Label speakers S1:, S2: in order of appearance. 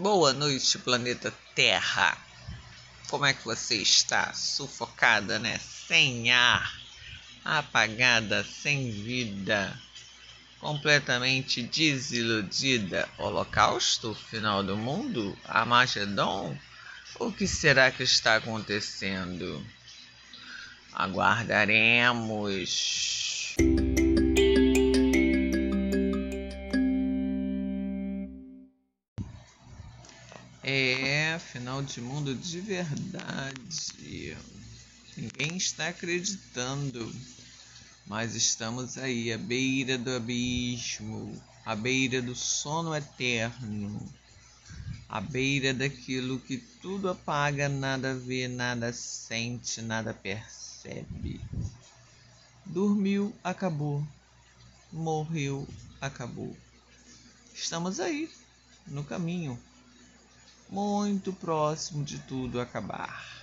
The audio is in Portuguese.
S1: Boa noite, planeta Terra. Como é que você está? Sufocada, né? Sem ar, apagada, sem vida, completamente desiludida. Holocausto? Final do mundo? Armagedon? O que será que está acontecendo? Aguardaremos. É, final de mundo de verdade. Ninguém está acreditando. Mas estamos aí, à beira do abismo, à beira do sono eterno, à beira daquilo que tudo apaga, nada vê, nada sente, nada percebe. Dormiu, acabou. Morreu, acabou. Estamos aí, no caminho muito próximo de tudo acabar.